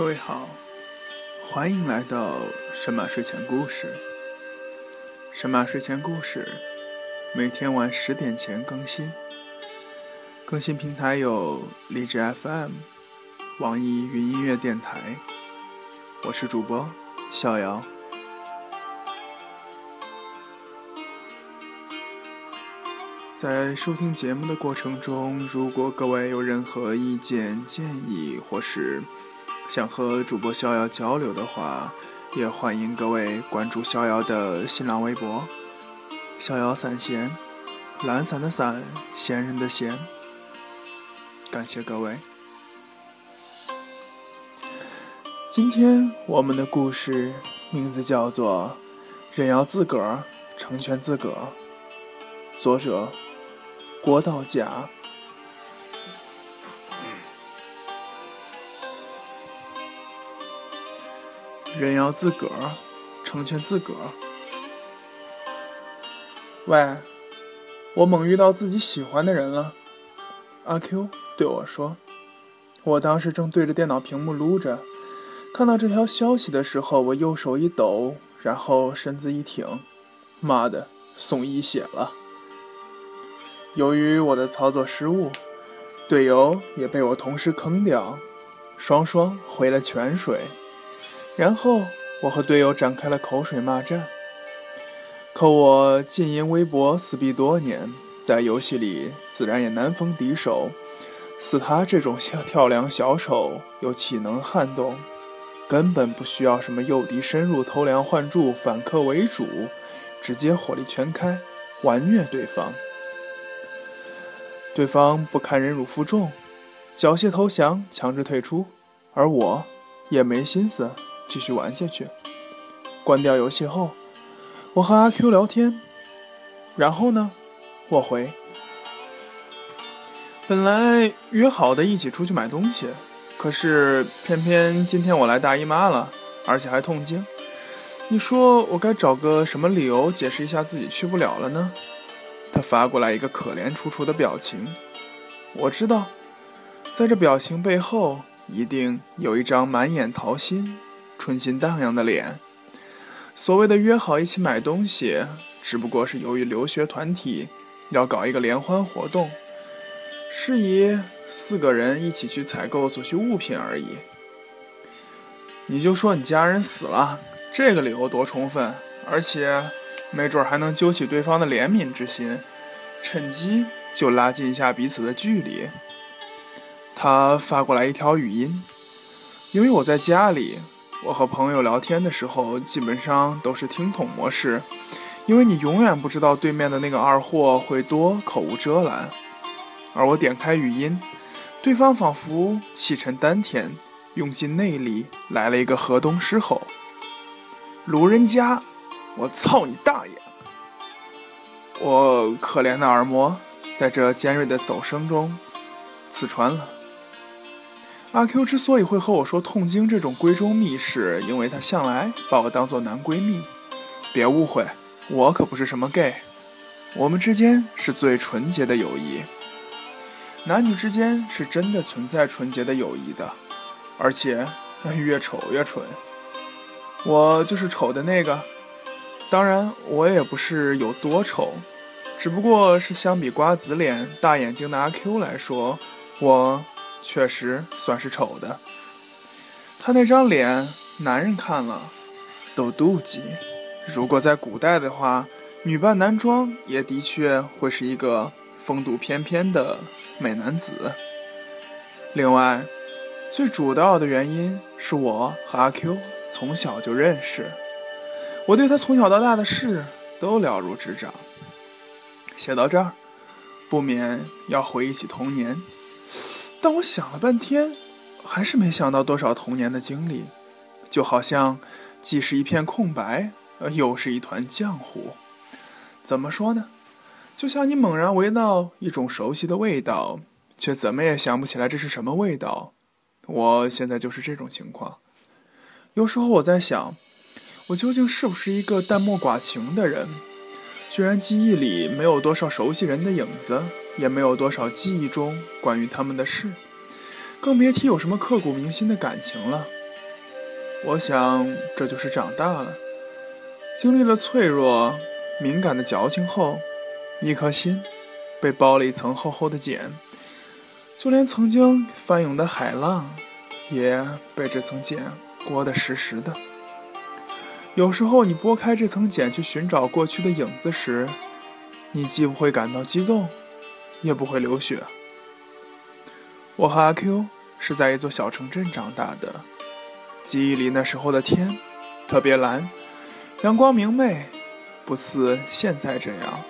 各位好，欢迎来到神马睡前故事。神马睡前故事每天晚十点前更新，更新平台有荔枝 FM、网易云音乐电台。我是主播逍遥。在收听节目的过程中，如果各位有任何意见建议，或是想和主播逍遥交流的话，也欢迎各位关注逍遥的新浪微博“逍遥散闲”，懒散的散，闲人的闲。感谢各位。今天我们的故事名字叫做《人要自个儿成全自个儿》，作者。郭道甲，人要自个儿成全自个儿。喂，我猛遇到自己喜欢的人了。阿 Q 对我说：“我当时正对着电脑屏幕撸着，看到这条消息的时候，我右手一抖，然后身子一挺，妈的，送一血了。”由于我的操作失误，队友也被我同时坑掉，双双回了泉水。然后我和队友展开了口水骂战。可我禁言微博死逼多年，在游戏里自然也难逢敌手。似他这种跳梁小丑，又岂能撼动？根本不需要什么诱敌深入、偷梁换柱、反客为主，直接火力全开，完虐对方。对方不堪忍辱负重，缴械投降，强制退出，而我也没心思继续玩下去。关掉游戏后，我和阿 Q 聊天，然后呢，我回。本来约好的一起出去买东西，可是偏偏今天我来大姨妈了，而且还痛经。你说我该找个什么理由解释一下自己去不了了呢？他发过来一个可怜楚楚的表情，我知道，在这表情背后一定有一张满眼桃心、春心荡漾的脸。所谓的约好一起买东西，只不过是由于留学团体要搞一个联欢活动，是以四个人一起去采购所需物品而已。你就说你家人死了，这个理由多充分，而且。没准还能揪起对方的怜悯之心，趁机就拉近一下彼此的距离。他发过来一条语音，因为我在家里，我和朋友聊天的时候基本上都是听筒模式，因为你永远不知道对面的那个二货会多口无遮拦。而我点开语音，对方仿佛气沉丹田，用尽内力来了一个河东狮吼：“路人甲。”我操你大爷！我可怜的耳膜在这尖锐的走声中刺穿了。阿 Q 之所以会和我说痛经这种闺中密事，因为他向来把我当做男闺蜜。别误会，我可不是什么 gay，我们之间是最纯洁的友谊。男女之间是真的存在纯洁的友谊的，而且越丑越纯。我就是丑的那个。当然，我也不是有多丑，只不过是相比瓜子脸、大眼睛的阿 Q 来说，我确实算是丑的。他那张脸，男人看了都妒忌。如果在古代的话，女扮男装也的确会是一个风度翩翩的美男子。另外，最主要的原因是我和阿 Q 从小就认识。我对他从小到大的事都了如指掌。写到这儿，不免要回忆起童年，但我想了半天，还是没想到多少童年的经历，就好像既是一片空白，又是一团浆糊。怎么说呢？就像你猛然闻到一种熟悉的味道，却怎么也想不起来这是什么味道。我现在就是这种情况。有时候我在想。我究竟是不是一个淡漠寡情的人？居然记忆里没有多少熟悉人的影子，也没有多少记忆中关于他们的事，更别提有什么刻骨铭心的感情了。我想这就是长大了，经历了脆弱、敏感的矫情后，一颗心被包了一层厚厚的茧，就连曾经翻涌的海浪，也被这层茧裹得实实的。有时候，你拨开这层茧去寻找过去的影子时，你既不会感到激动，也不会流血。我和阿 Q 是在一座小城镇长大的，记忆里那时候的天特别蓝，阳光明媚，不似现在这样。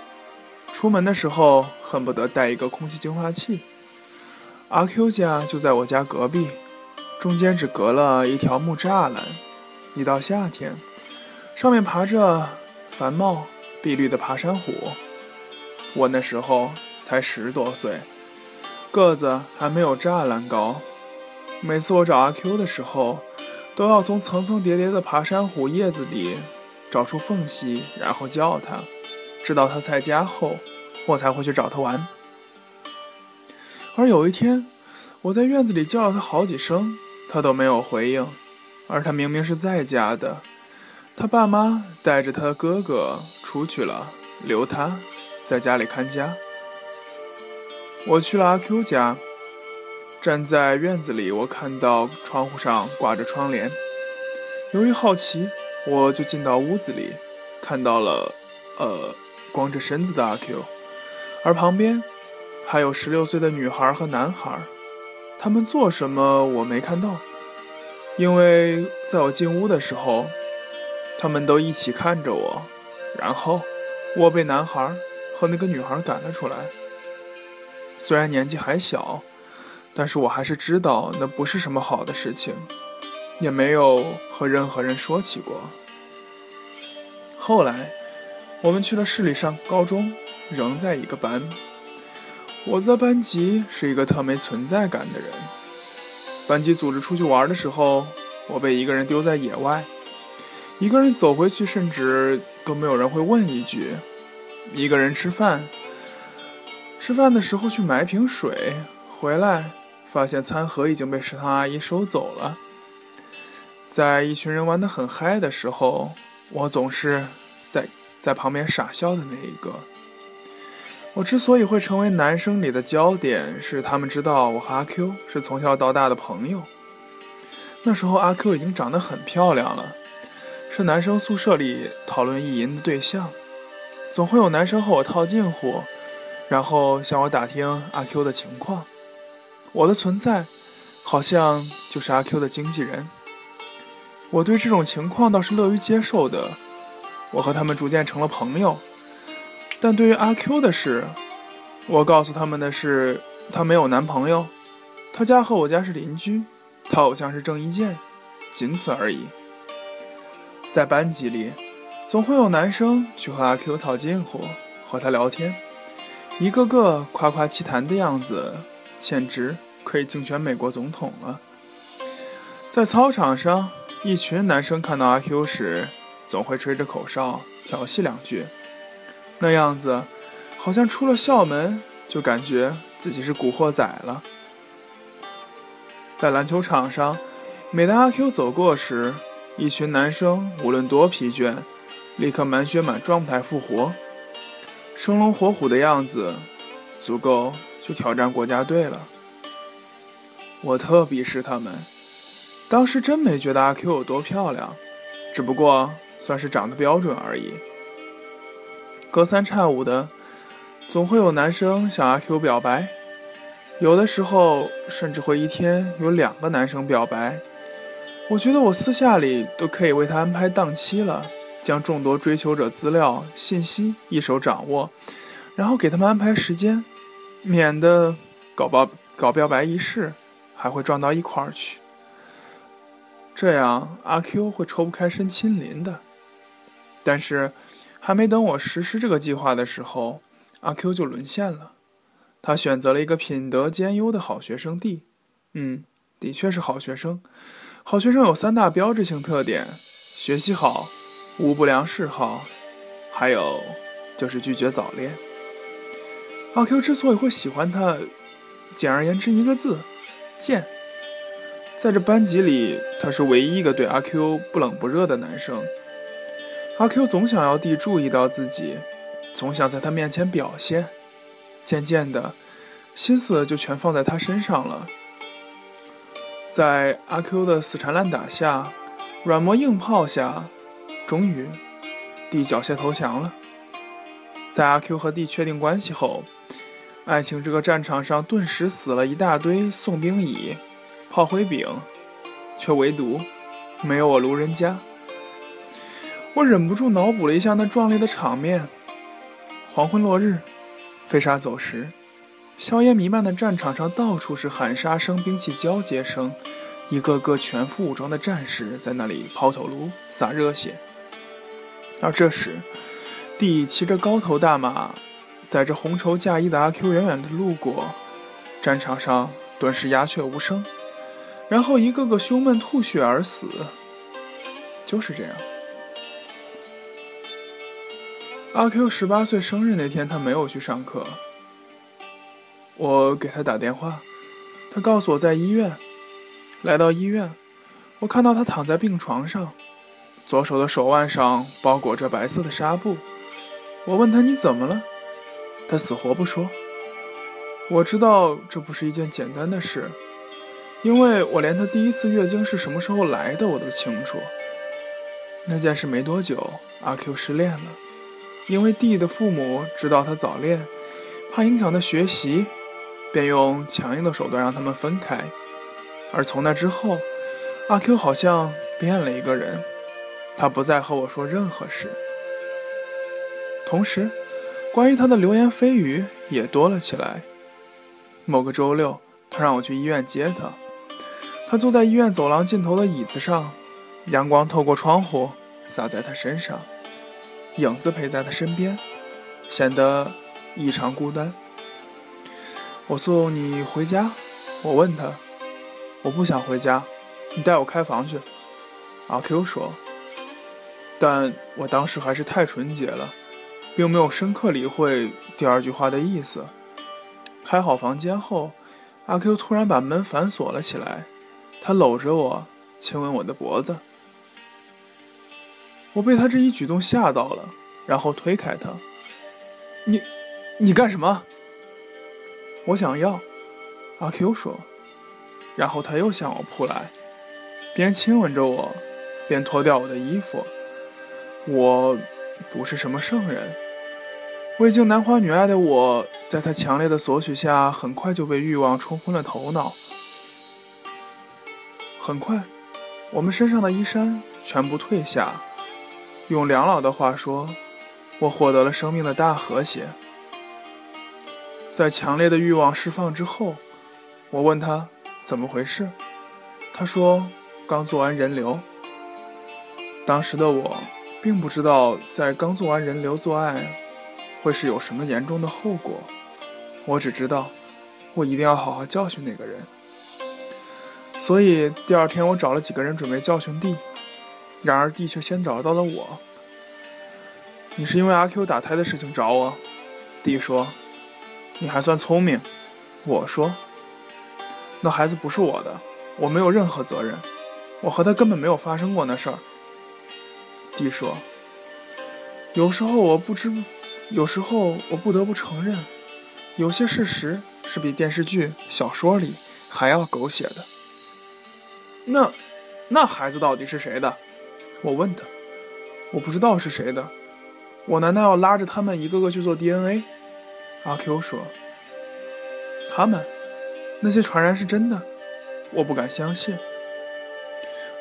出门的时候恨不得带一个空气净化器。阿 Q 家就在我家隔壁，中间只隔了一条木栅栏。一到夏天，上面爬着繁茂碧绿的爬山虎。我那时候才十多岁，个子还没有栅栏高。每次我找阿 Q 的时候，都要从层层叠叠的爬山虎叶子里找出缝隙，然后叫他。知道他在家后，我才会去找他玩。而有一天，我在院子里叫了他好几声，他都没有回应。而他明明是在家的。他爸妈带着他哥哥出去了，留他在家里看家。我去了阿 Q 家，站在院子里，我看到窗户上挂着窗帘。由于好奇，我就进到屋子里，看到了，呃，光着身子的阿 Q，而旁边还有十六岁的女孩和男孩。他们做什么我没看到，因为在我进屋的时候。他们都一起看着我，然后我被男孩和那个女孩赶了出来。虽然年纪还小，但是我还是知道那不是什么好的事情，也没有和任何人说起过。后来我们去了市里上高中，仍在一个班。我在班级是一个特没存在感的人。班级组织出去玩的时候，我被一个人丢在野外。一个人走回去，甚至都没有人会问一句。一个人吃饭，吃饭的时候去买瓶水，回来发现餐盒已经被食堂阿姨收走了。在一群人玩得很嗨的时候，我总是在在旁边傻笑的那一个。我之所以会成为男生里的焦点，是他们知道我和阿 Q 是从小到大的朋友。那时候阿 Q 已经长得很漂亮了。是男生宿舍里讨论意淫的对象，总会有男生和我套近乎，然后向我打听阿 Q 的情况。我的存在，好像就是阿 Q 的经纪人。我对这种情况倒是乐于接受的。我和他们逐渐成了朋友，但对于阿 Q 的事，我告诉他们的是，她没有男朋友，她家和我家是邻居，她偶像是郑伊健，仅此而已。在班级里，总会有男生去和阿 Q 套近乎，和他聊天，一个个夸夸其谈的样子，简直可以竞选美国总统了。在操场上，一群男生看到阿 Q 时，总会吹着口哨调戏两句，那样子好像出了校门就感觉自己是古惑仔了。在篮球场上，每当阿 Q 走过时，一群男生无论多疲倦，立刻满血满状态复活，生龙活虎的样子，足够去挑战国家队了。我特鄙视他们，当时真没觉得阿 Q 有多漂亮，只不过算是长得标准而已。隔三差五的，总会有男生向阿 Q 表白，有的时候甚至会一天有两个男生表白。我觉得我私下里都可以为他安排档期了，将众多追求者资料信息一手掌握，然后给他们安排时间，免得搞表搞表白仪式还会撞到一块儿去。这样阿 Q 会抽不开身亲临的。但是还没等我实施这个计划的时候，阿 Q 就沦陷了。他选择了一个品德兼优的好学生地，嗯，的确是好学生。好学生有三大标志性特点：学习好，无不良嗜好，还有就是拒绝早恋。阿 Q 之所以会喜欢他，简而言之一个字：贱。在这班级里，他是唯一一个对阿 Q 不冷不热的男生。阿 Q 总想要弟注意到自己，总想在他面前表现。渐渐的，心思就全放在他身上了。在阿 Q 的死缠烂打下，软磨硬泡下，终于，地缴械投降了。在阿 Q 和 D 确定关系后，爱情这个战场上顿时死了一大堆送兵蚁。炮灰饼，却唯独没有我卢人家。我忍不住脑补了一下那壮烈的场面：黄昏落日，飞沙走石，硝烟弥漫的战场上到处是喊杀声、兵器交接声，一个个全副武装的战士在那里抛头颅、洒热血。而这时，弟骑着高头大马，载着红绸嫁衣的阿 Q 远远地路过，战场上顿时鸦雀无声。然后一个个胸闷吐血而死，就是这样。阿 Q 十八岁生日那天，他没有去上课。我给他打电话，他告诉我在医院。来到医院，我看到他躺在病床上，左手的手腕上包裹着白色的纱布。我问他你怎么了？他死活不说。我知道这不是一件简单的事。因为我连他第一次月经是什么时候来的我都清楚。那件事没多久，阿 Q 失恋了，因为弟的父母知道他早恋，怕影响他学习，便用强硬的手段让他们分开。而从那之后，阿 Q 好像变了一个人，他不再和我说任何事。同时，关于他的流言蜚语也多了起来。某个周六，他让我去医院接他。他坐在医院走廊尽头的椅子上，阳光透过窗户洒在他身上，影子陪在他身边，显得异常孤单。我送你回家，我问他，我不想回家，你带我开房去。阿 Q 说，但我当时还是太纯洁了，并没有深刻理会第二句话的意思。开好房间后，阿 Q 突然把门反锁了起来。他搂着我，亲吻我的脖子。我被他这一举动吓到了，然后推开他。你，你干什么？我想要。阿 Q 说。然后他又向我扑来，边亲吻着我，边脱掉我的衣服。我不是什么圣人，未经男欢女爱的我，在他强烈的索取下，很快就被欲望冲昏了头脑。很快，我们身上的衣衫全部褪下。用梁老的话说，我获得了生命的大和谐。在强烈的欲望释放之后，我问他怎么回事，他说刚做完人流。当时的我并不知道，在刚做完人流做爱会是有什么严重的后果，我只知道我一定要好好教训那个人。所以第二天，我找了几个人准备教训弟，然而弟却先找到了我。你是因为阿 Q 打胎的事情找我？弟说：“你还算聪明。”我说：“那孩子不是我的，我没有任何责任，我和他根本没有发生过那事儿。”弟说：“有时候我不知，有时候我不得不承认，有些事实是比电视剧、小说里还要狗血的。”那，那孩子到底是谁的？我问他。我不知道是谁的。我难道要拉着他们一个个去做 DNA？阿 Q 说。他们，那些传言是真的？我不敢相信。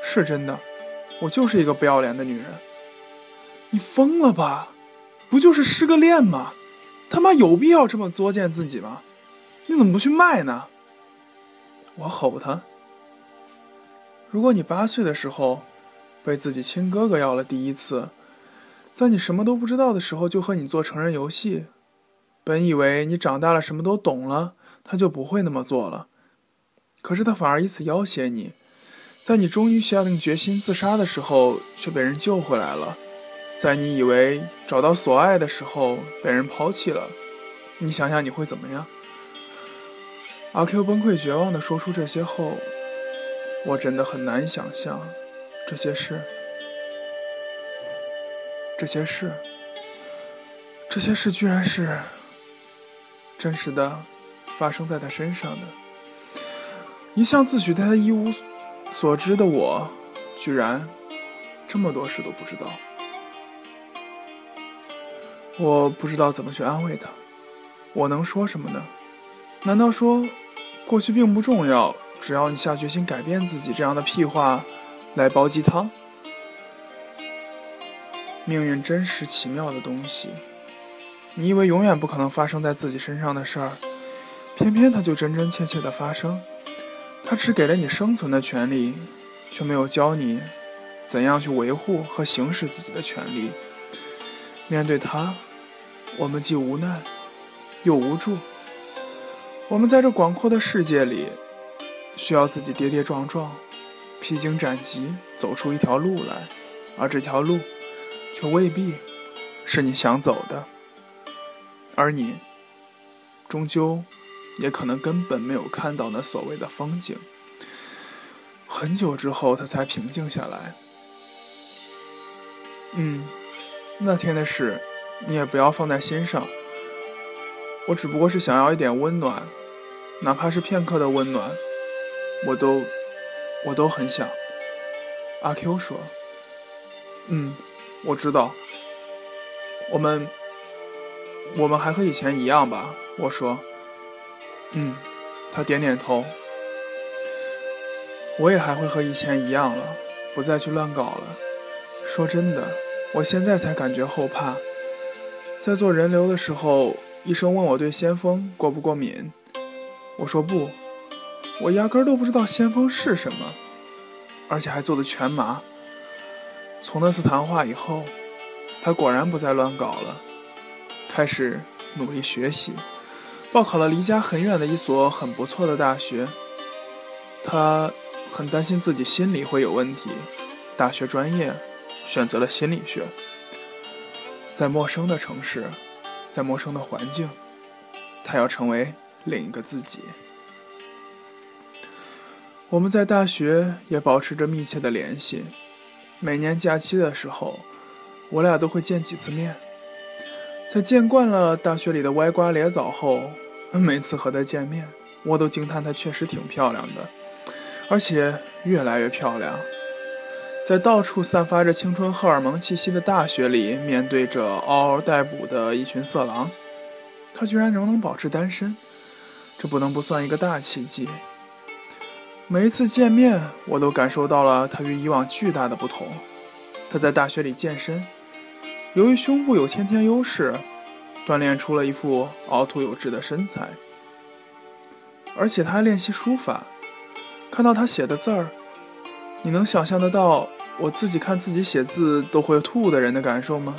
是真的。我就是一个不要脸的女人。你疯了吧？不就是失个恋吗？他妈有必要这么作践自己吗？你怎么不去卖呢？我吼他。如果你八岁的时候被自己亲哥哥要了第一次，在你什么都不知道的时候就和你做成人游戏，本以为你长大了什么都懂了，他就不会那么做了，可是他反而以此要挟你，在你终于下定决心自杀的时候却被人救回来了，在你以为找到所爱的时候被人抛弃了，你想想你会怎么样？阿 Q 崩溃绝望地说出这些后。我真的很难想象这些事，这些事，这些事居然是真实的发生在他身上的。一向自诩对他一无所知的我，居然这么多事都不知道。我不知道怎么去安慰他，我能说什么呢？难道说过去并不重要？只要你下决心改变自己，这样的屁话来煲鸡汤。命运真是奇妙的东西，你以为永远不可能发生在自己身上的事儿，偏偏它就真真切切的发生。他只给了你生存的权利，却没有教你怎样去维护和行使自己的权利。面对他，我们既无奈又无助。我们在这广阔的世界里。需要自己跌跌撞撞、披荆斩棘走出一条路来，而这条路却未必是你想走的，而你终究也可能根本没有看到那所谓的风景。很久之后，他才平静下来。嗯，那天的事你也不要放在心上。我只不过是想要一点温暖，哪怕是片刻的温暖。我都，我都很想。阿 Q 说：“嗯，我知道。我们，我们还和以前一样吧？”我说：“嗯。”他点点头。我也还会和以前一样了，不再去乱搞了。说真的，我现在才感觉后怕。在做人流的时候，医生问我对先锋过不过敏，我说不。我压根都不知道先锋是什么，而且还做的全麻。从那次谈话以后，他果然不再乱搞了，开始努力学习，报考了离家很远的一所很不错的大学。他很担心自己心理会有问题，大学专业选择了心理学。在陌生的城市，在陌生的环境，他要成为另一个自己。我们在大学也保持着密切的联系，每年假期的时候，我俩都会见几次面。在见惯了大学里的歪瓜裂枣后，每次和她见面，我都惊叹她确实挺漂亮的，而且越来越漂亮。在到处散发着青春荷尔蒙气息的大学里，面对着嗷嗷待哺的一群色狼，她居然仍能保持单身，这不能不算一个大奇迹。每一次见面，我都感受到了他与以往巨大的不同。他在大学里健身，由于胸部有先天优势，锻炼出了一副凹凸有致的身材。而且他还练习书法，看到他写的字儿，你能想象得到我自己看自己写字都会吐的人的感受吗？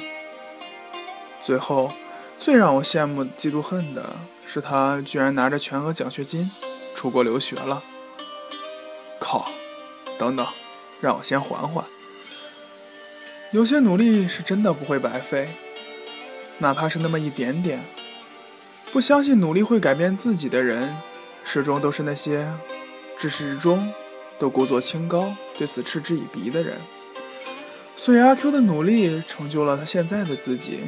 最后，最让我羡慕、嫉妒、恨的是，他居然拿着全额奖学金出国留学了。靠！等等，让我先缓缓。有些努力是真的不会白费，哪怕是那么一点点。不相信努力会改变自己的人，始终都是那些至始至终都故作清高、对此嗤之以鼻的人。所以阿 Q 的努力成就了他现在的自己。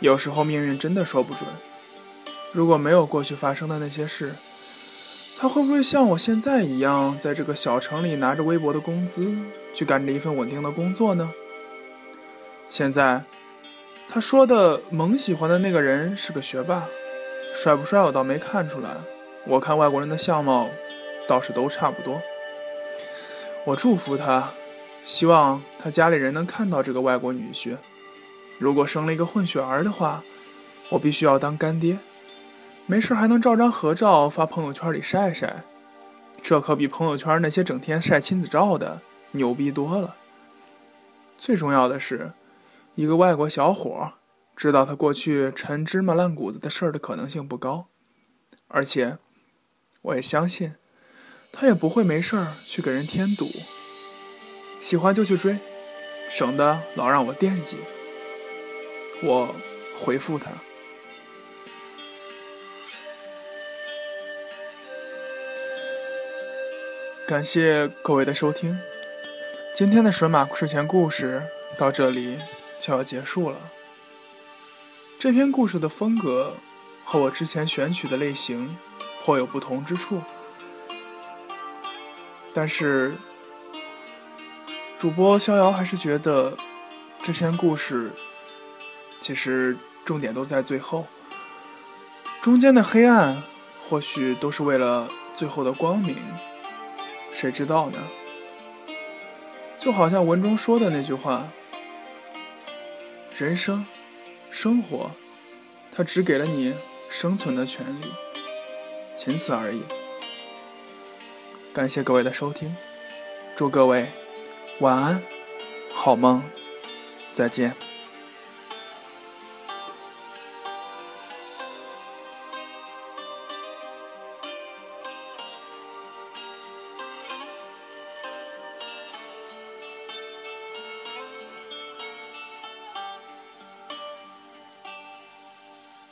有时候命运真的说不准，如果没有过去发生的那些事。他会不会像我现在一样，在这个小城里拿着微薄的工资，去干着一份稳定的工作呢？现在，他说的萌喜欢的那个人是个学霸，帅不帅我倒没看出来。我看外国人的相貌，倒是都差不多。我祝福他，希望他家里人能看到这个外国女婿。如果生了一个混血儿的话，我必须要当干爹。没事还能照张合照发朋友圈里晒晒，这可比朋友圈那些整天晒亲子照的牛逼多了。最重要的是，一个外国小伙知道他过去陈芝麻烂谷子的事儿的可能性不高，而且我也相信，他也不会没事儿去给人添堵。喜欢就去追，省得老让我惦记。我回复他。感谢各位的收听，今天的水马睡前故事到这里就要结束了。这篇故事的风格和我之前选取的类型颇有不同之处，但是主播逍遥还是觉得这篇故事其实重点都在最后，中间的黑暗或许都是为了最后的光明。谁知道呢？就好像文中说的那句话：“人生，生活，它只给了你生存的权利，仅此而已。”感谢各位的收听，祝各位晚安，好梦，再见。